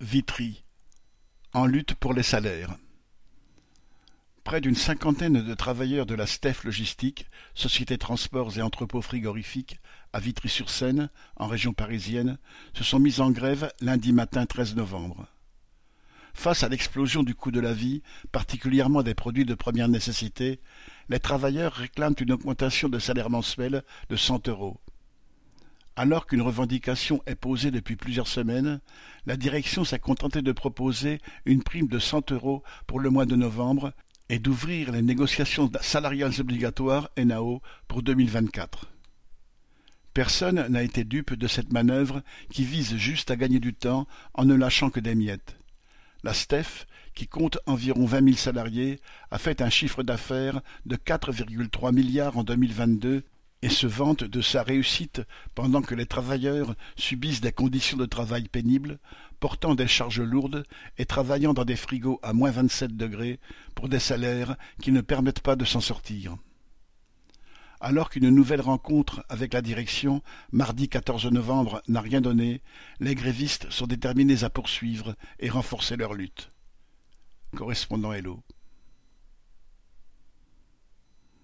Vitry En lutte pour les salaires. Près d'une cinquantaine de travailleurs de la Steph Logistique, société transports et entrepôts frigorifiques, à Vitry-sur-Seine, en région parisienne, se sont mis en grève lundi matin 13 novembre. Face à l'explosion du coût de la vie, particulièrement des produits de première nécessité, les travailleurs réclament une augmentation de salaire mensuel de cent euros. Alors qu'une revendication est posée depuis plusieurs semaines, la direction s'est contentée de proposer une prime de cent euros pour le mois de novembre et d'ouvrir les négociations salariales obligatoires NAO pour 2024. Personne n'a été dupe de cette manœuvre qui vise juste à gagner du temps en ne lâchant que des miettes. La STEF, qui compte environ vingt mille salariés, a fait un chiffre d'affaires de 4,3 milliards en 2022 et se vante de sa réussite pendant que les travailleurs subissent des conditions de travail pénibles, portant des charges lourdes et travaillant dans des frigos à moins vingt-sept degrés pour des salaires qui ne permettent pas de s'en sortir. Alors qu'une nouvelle rencontre avec la direction, mardi 14 novembre, n'a rien donné, les grévistes sont déterminés à poursuivre et renforcer leur lutte. Correspondant Hello.